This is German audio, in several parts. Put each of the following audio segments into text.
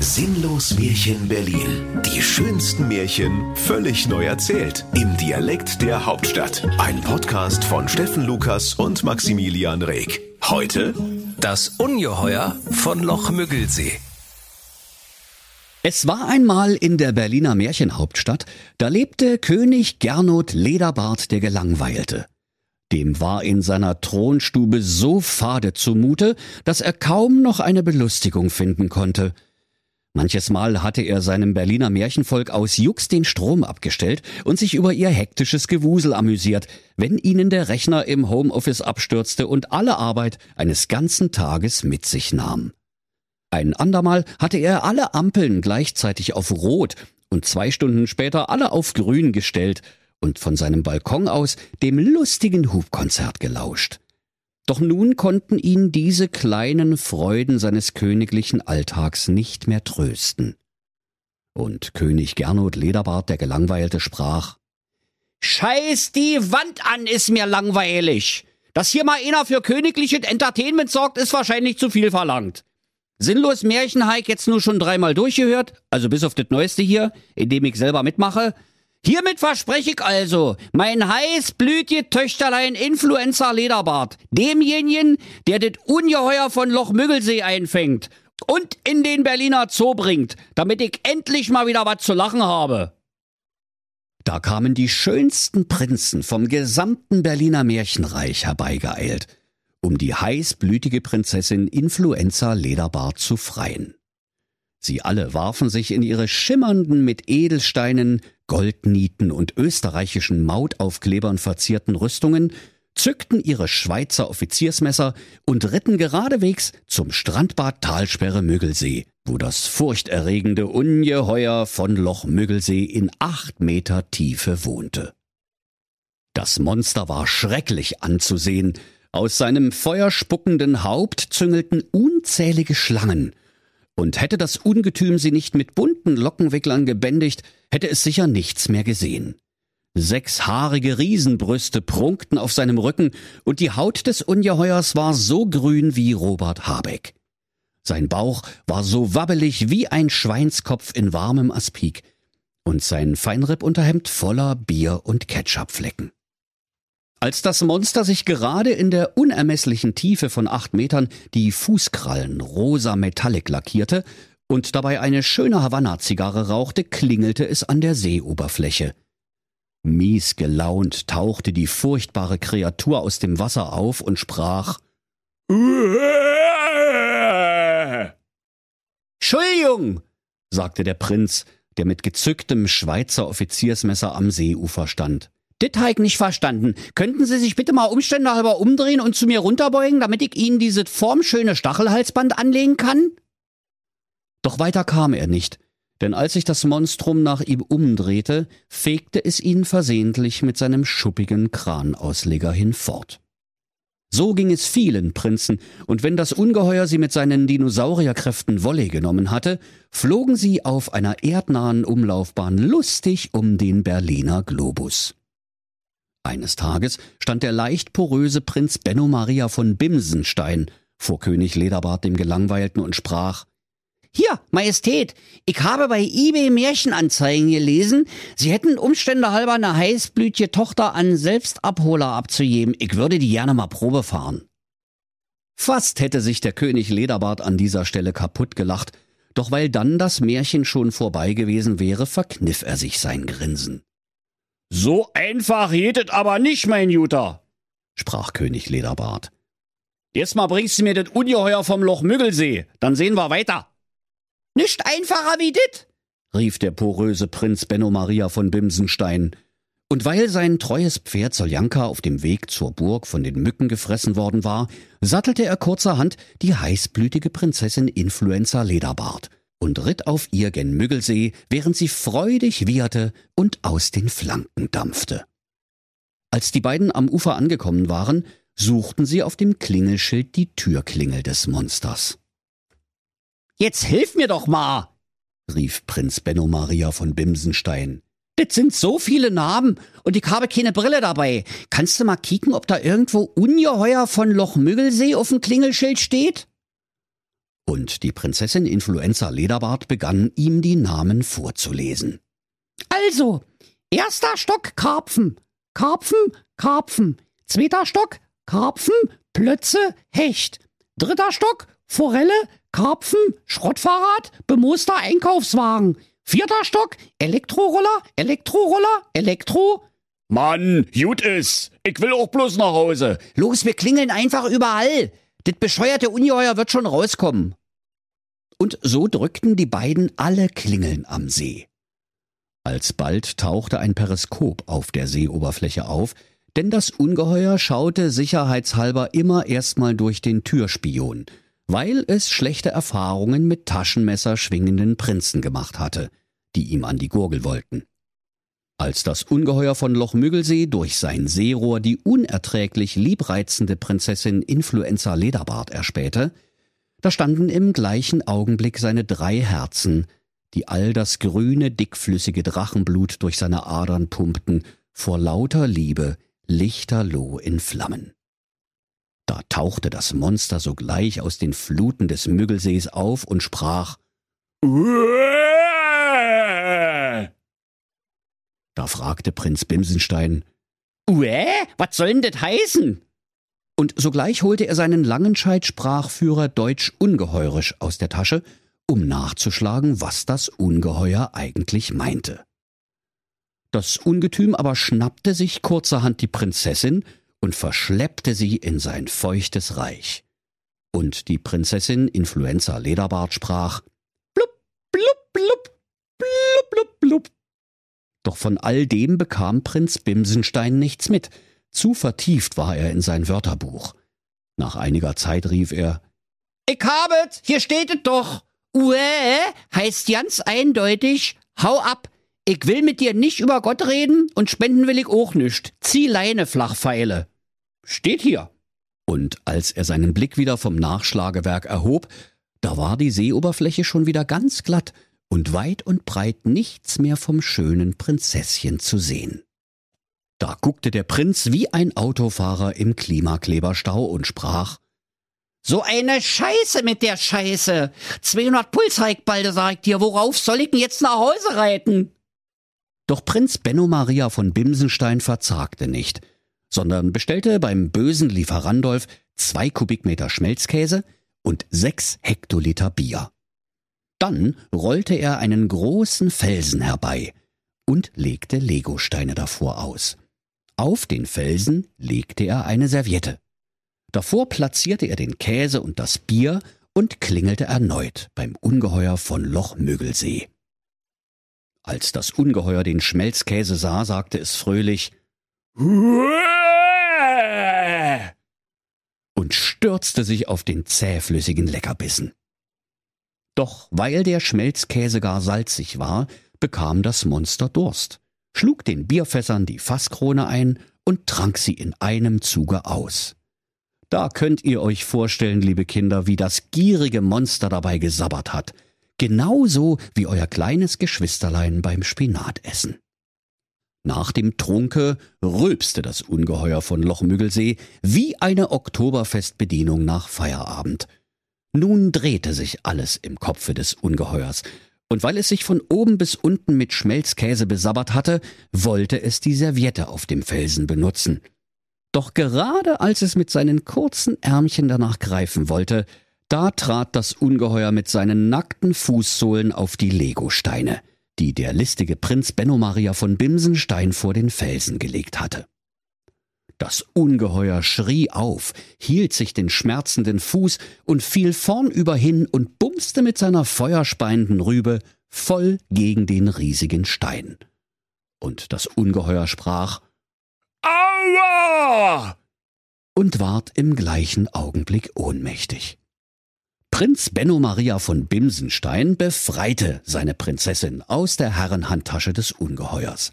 Sinnlos Märchen Berlin. Die schönsten Märchen völlig neu erzählt. Im Dialekt der Hauptstadt. Ein Podcast von Steffen Lukas und Maximilian Reg. Heute Das Ungeheuer von Loch Müggelsee. Es war einmal in der Berliner Märchenhauptstadt, da lebte König Gernot Lederbart der Gelangweilte. Dem war in seiner Thronstube so fade zumute, dass er kaum noch eine Belustigung finden konnte. Manches Mal hatte er seinem Berliner Märchenvolk aus Jux den Strom abgestellt und sich über ihr hektisches Gewusel amüsiert, wenn ihnen der Rechner im Homeoffice abstürzte und alle Arbeit eines ganzen Tages mit sich nahm. Ein andermal hatte er alle Ampeln gleichzeitig auf Rot und zwei Stunden später alle auf Grün gestellt und von seinem Balkon aus dem lustigen Hubkonzert gelauscht. Doch nun konnten ihn diese kleinen Freuden seines königlichen Alltags nicht mehr trösten. Und König Gernot Lederbart der Gelangweilte sprach Scheiß die Wand an, ist mir langweilig. Dass hier mal einer für königliches Entertainment sorgt, ist wahrscheinlich zu viel verlangt. Sinnlos Märchenhike jetzt nur schon dreimal durchgehört, also bis auf das Neueste hier, in dem ich selber mitmache. Hiermit verspreche ich also, mein heißblütige Töchterlein Influencer Lederbart, demjenigen, der das Ungeheuer von Loch Müggelsee einfängt und in den Berliner Zoo bringt, damit ich endlich mal wieder was zu lachen habe. Da kamen die schönsten Prinzen vom gesamten Berliner Märchenreich herbeigeeilt, um die heißblütige Prinzessin Influenza Lederbart zu freien. Sie alle warfen sich in ihre schimmernden, mit Edelsteinen, Goldnieten und österreichischen Mautaufklebern verzierten Rüstungen, zückten ihre Schweizer Offiziersmesser und ritten geradewegs zum Strandbad Talsperre Müggelsee, wo das furchterregende Ungeheuer von Loch Müggelsee in acht Meter Tiefe wohnte. Das Monster war schrecklich anzusehen. Aus seinem feuerspuckenden Haupt züngelten unzählige Schlangen, und hätte das Ungetüm sie nicht mit bunten Lockenwicklern gebändigt, hätte es sicher nichts mehr gesehen. Sechs haarige Riesenbrüste prunkten auf seinem Rücken, und die Haut des Ungeheuers war so grün wie Robert Habeck. Sein Bauch war so wabbelig wie ein Schweinskopf in warmem Aspik, und sein Feinrippunterhemd voller Bier- und Ketchupflecken. Als das Monster sich gerade in der unermesslichen Tiefe von acht Metern die Fußkrallen rosa Metallic lackierte und dabei eine schöne Havanna-Zigarre rauchte, klingelte es an der Seeoberfläche. Mies gelaunt tauchte die furchtbare Kreatur aus dem Wasser auf und sprach Entschuldigung, sagte der Prinz, der mit gezücktem Schweizer Offiziersmesser am Seeufer stand. Dit nicht verstanden. Könnten Sie sich bitte mal umständehalber umdrehen und zu mir runterbeugen, damit ich Ihnen dieses formschöne Stachelhalsband anlegen kann? Doch weiter kam er nicht, denn als sich das Monstrum nach ihm umdrehte, fegte es ihn versehentlich mit seinem schuppigen Kranausleger hinfort. So ging es vielen Prinzen, und wenn das Ungeheuer sie mit seinen Dinosaurierkräften Wolle genommen hatte, flogen sie auf einer erdnahen Umlaufbahn lustig um den Berliner Globus. Eines Tages stand der leicht poröse Prinz Benno Maria von Bimsenstein vor König Lederbart dem Gelangweilten und sprach Hier, Majestät, ich habe bei eBay Märchenanzeigen gelesen, Sie hätten Umstände halber eine heißblütige Tochter an Selbstabholer abzugeben. Ich würde die gerne mal Probe fahren. Fast hätte sich der König Lederbart an dieser Stelle kaputt gelacht, doch weil dann das Märchen schon vorbei gewesen wäre, verkniff er sich sein Grinsen. So einfach es aber nicht, mein Juter, sprach König Lederbart. Erstmal bringst du mir das Ungeheuer vom Loch Müggelsee, dann sehen wir weiter. Nicht einfacher wie dit, rief der poröse Prinz Benno Maria von Bimsenstein. Und weil sein treues Pferd Soljanka auf dem Weg zur Burg von den Mücken gefressen worden war, sattelte er kurzerhand die heißblütige Prinzessin Influenza Lederbart und ritt auf ihr gen Müggelsee, während sie freudig wieherte und aus den Flanken dampfte. Als die beiden am Ufer angekommen waren, suchten sie auf dem Klingelschild die Türklingel des Monsters. Jetzt hilf mir doch mal, rief Prinz Benno Maria von Bimsenstein. Das sind so viele Namen und ich habe keine Brille dabei. Kannst du mal kicken, ob da irgendwo Ungeheuer von Loch Müggelsee auf dem Klingelschild steht? Und die Prinzessin Influenza Lederbart begann ihm die Namen vorzulesen. Also, erster Stock Karpfen, Karpfen, Karpfen. Zweiter Stock Karpfen, Plötze, Hecht. Dritter Stock Forelle, Karpfen, Schrottfahrrad, bemooster Einkaufswagen. Vierter Stock Elektroroller, Elektroroller, Elektro. Mann, gut ist. Ich will auch bloß nach Hause. Los, wir klingeln einfach überall. Das bescheuerte Ungeheuer wird schon rauskommen. Und so drückten die beiden alle Klingeln am See. Alsbald tauchte ein Periskop auf der Seeoberfläche auf, denn das Ungeheuer schaute sicherheitshalber immer erstmal durch den Türspion, weil es schlechte Erfahrungen mit Taschenmesser schwingenden Prinzen gemacht hatte, die ihm an die Gurgel wollten. Als das Ungeheuer von Loch Müggelsee durch sein Seerohr die unerträglich liebreizende Prinzessin Influenza Lederbart erspähte, da standen im gleichen Augenblick seine drei Herzen, die all das grüne, dickflüssige Drachenblut durch seine Adern pumpten, vor lauter Liebe lichterloh in Flammen. Da tauchte das Monster sogleich aus den Fluten des Müggelsees auf und sprach Uäh! Da fragte Prinz Bimsenstein Uäh, was soll denn das heißen? Und sogleich holte er seinen Langenscheid-Sprachführer Deutsch ungeheurisch aus der Tasche, um nachzuschlagen, was das Ungeheuer eigentlich meinte. Das Ungetüm aber schnappte sich kurzerhand die Prinzessin und verschleppte sie in sein feuchtes Reich. Und die Prinzessin Influenza Lederbart sprach Doch von all dem bekam Prinz Bimsenstein nichts mit, zu vertieft war er in sein Wörterbuch. Nach einiger Zeit rief er Ich habet, hier steht es doch. Uä heißt ganz eindeutig, hau ab, ich will mit dir nicht über Gott reden und spenden will ich auch nicht. Zieh Leine, Flachpfeile. Steht hier. Und als er seinen Blick wieder vom Nachschlagewerk erhob, da war die Seeoberfläche schon wieder ganz glatt und weit und breit nichts mehr vom schönen Prinzesschen zu sehen. Da guckte der Prinz wie ein Autofahrer im Klimakleberstau und sprach so eine Scheiße mit der Scheiße. 200 Puls hab ich balde, sag ich dir. Worauf soll ich denn jetzt nach Hause reiten? Doch Prinz Benno Maria von Bimsenstein verzagte nicht, sondern bestellte beim bösen Lieferandolf zwei Kubikmeter Schmelzkäse und sechs Hektoliter Bier. Dann rollte er einen großen Felsen herbei und legte Legosteine davor aus. Auf den Felsen legte er eine Serviette. Davor platzierte er den Käse und das Bier und klingelte erneut beim Ungeheuer von Loch Müggelsee. Als das Ungeheuer den Schmelzkäse sah, sagte es fröhlich und stürzte sich auf den zähflüssigen Leckerbissen. Doch weil der Schmelzkäse gar salzig war, bekam das Monster Durst, schlug den Bierfässern die Fasskrone ein und trank sie in einem Zuge aus. Da könnt ihr euch vorstellen, liebe Kinder, wie das gierige Monster dabei gesabbert hat – genauso wie euer kleines Geschwisterlein beim Spinatessen. Nach dem Trunke rülpste das Ungeheuer von Lochmüggelsee wie eine Oktoberfestbedienung nach Feierabend. Nun drehte sich alles im Kopfe des Ungeheuers, und weil es sich von oben bis unten mit Schmelzkäse besabbert hatte, wollte es die Serviette auf dem Felsen benutzen. Doch gerade als es mit seinen kurzen Ärmchen danach greifen wollte, da trat das Ungeheuer mit seinen nackten Fußsohlen auf die Legosteine, die der listige Prinz Benno Maria von Bimsenstein vor den Felsen gelegt hatte. Das Ungeheuer schrie auf, hielt sich den schmerzenden Fuß und fiel vornüber hin und bumste mit seiner feuerspeienden Rübe voll gegen den riesigen Stein. Und das Ungeheuer sprach Aua! und ward im gleichen Augenblick ohnmächtig. Prinz Benno Maria von Bimsenstein befreite seine Prinzessin aus der Herrenhandtasche des Ungeheuers.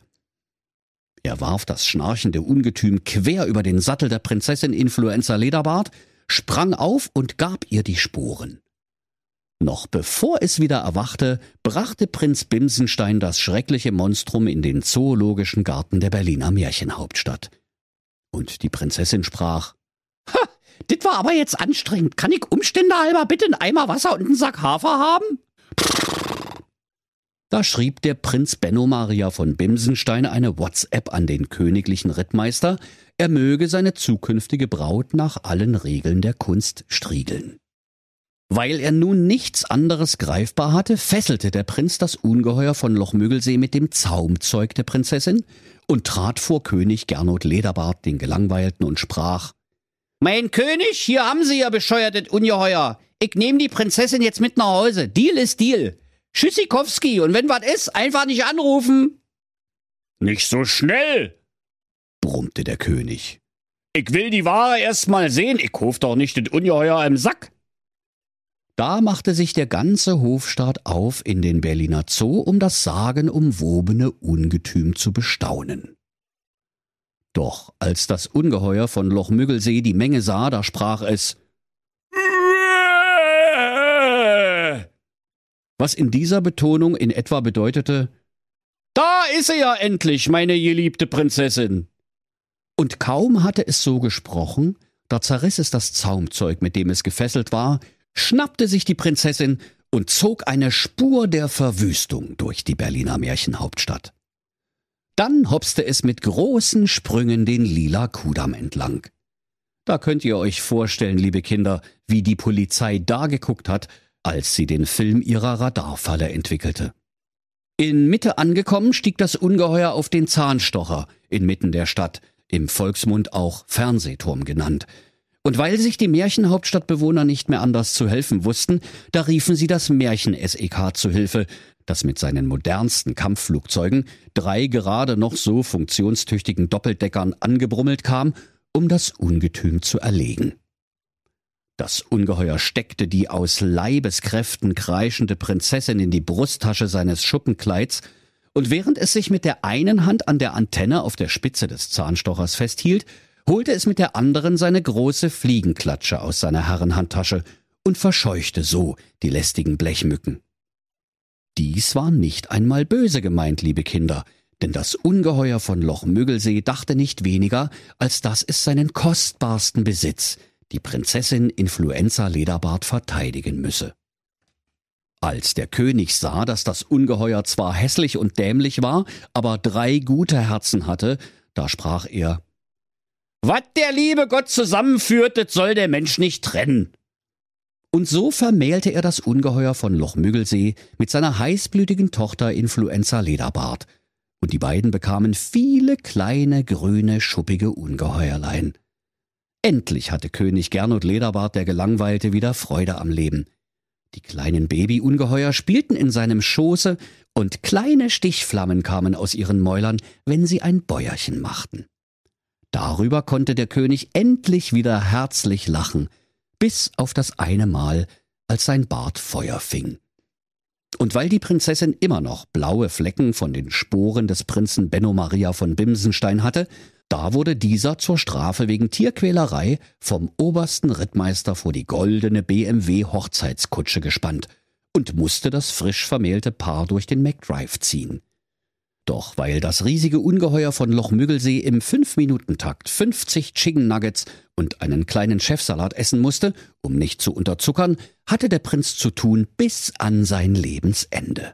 Er warf das schnarchende Ungetüm quer über den Sattel der Prinzessin Influenza Lederbart, sprang auf und gab ihr die Sporen. Noch bevor es wieder erwachte, brachte Prinz Bimsenstein das schreckliche Monstrum in den zoologischen Garten der Berliner Märchenhauptstadt. Und die Prinzessin sprach, Ha, das war aber jetzt anstrengend. Kann ich Umstände halber bitte einen Eimer Wasser und einen Sack Hafer haben? Da schrieb der Prinz Benno Maria von Bimsenstein eine WhatsApp an den königlichen Rittmeister, er möge seine zukünftige Braut nach allen Regeln der Kunst striegeln. Weil er nun nichts anderes greifbar hatte, fesselte der Prinz das Ungeheuer von Lochmüggelsee mit dem Zaumzeug der Prinzessin und trat vor König Gernot Lederbart, den Gelangweilten, und sprach Mein König, hier haben Sie ja bescheuertes Ungeheuer. Ich nehme die Prinzessin jetzt mit nach Hause. Deal ist Deal. Tschüssikowski, und wenn was ist, einfach nicht anrufen. Nicht so schnell, brummte der König. Ich will die Ware erst mal sehen, ich hof doch nicht das Ungeheuer im Sack. Da machte sich der ganze Hofstaat auf in den Berliner Zoo, um das sagenumwobene Ungetüm zu bestaunen. Doch als das Ungeheuer von Lochmüggelsee die Menge sah, da sprach es was in dieser Betonung in etwa bedeutete Da ist sie ja endlich, meine geliebte Prinzessin. Und kaum hatte es so gesprochen, da zerriss es das Zaumzeug, mit dem es gefesselt war, schnappte sich die Prinzessin und zog eine Spur der Verwüstung durch die Berliner Märchenhauptstadt. Dann hopste es mit großen Sprüngen den lila Kudamm entlang. Da könnt ihr euch vorstellen, liebe Kinder, wie die Polizei da geguckt hat, als sie den Film ihrer Radarfalle entwickelte. In Mitte angekommen stieg das Ungeheuer auf den Zahnstocher inmitten der Stadt, im Volksmund auch Fernsehturm genannt. Und weil sich die Märchenhauptstadtbewohner nicht mehr anders zu helfen wussten, da riefen sie das Märchen-SEK zu Hilfe, das mit seinen modernsten Kampfflugzeugen, drei gerade noch so funktionstüchtigen Doppeldeckern angebrummelt kam, um das Ungetüm zu erlegen. Das Ungeheuer steckte die aus Leibeskräften kreischende Prinzessin in die Brusttasche seines Schuppenkleids, und während es sich mit der einen Hand an der Antenne auf der Spitze des Zahnstochers festhielt, holte es mit der anderen seine große Fliegenklatsche aus seiner Herrenhandtasche und verscheuchte so die lästigen Blechmücken. Dies war nicht einmal böse gemeint, liebe Kinder, denn das Ungeheuer von Loch Müggelsee dachte nicht weniger, als dass es seinen kostbarsten Besitz, die Prinzessin Influenza Lederbart verteidigen müsse. Als der König sah, dass das Ungeheuer zwar hässlich und dämlich war, aber drei gute Herzen hatte, da sprach er Was der liebe Gott zusammenführt, das soll der Mensch nicht trennen. Und so vermählte er das Ungeheuer von Lochmüggelsee mit seiner heißblütigen Tochter Influenza Lederbart, und die beiden bekamen viele kleine, grüne, schuppige Ungeheuerlein. Endlich hatte König Gernot Lederbart der Gelangweilte wieder Freude am Leben. Die kleinen Babyungeheuer spielten in seinem Schoße, und kleine Stichflammen kamen aus ihren Mäulern, wenn sie ein Bäuerchen machten. Darüber konnte der König endlich wieder herzlich lachen, bis auf das eine Mal, als sein Bart Feuer fing. Und weil die Prinzessin immer noch blaue Flecken von den Sporen des Prinzen Benno Maria von Bimsenstein hatte, da wurde dieser zur Strafe wegen Tierquälerei vom obersten Rittmeister vor die goldene BMW Hochzeitskutsche gespannt und musste das frisch vermählte Paar durch den McDrive ziehen. Doch weil das riesige Ungeheuer von Lochmüggelsee im 5-Minuten-Takt 50 Chicken Nuggets und einen kleinen Chefsalat essen musste, um nicht zu unterzuckern, hatte der Prinz zu tun bis an sein Lebensende.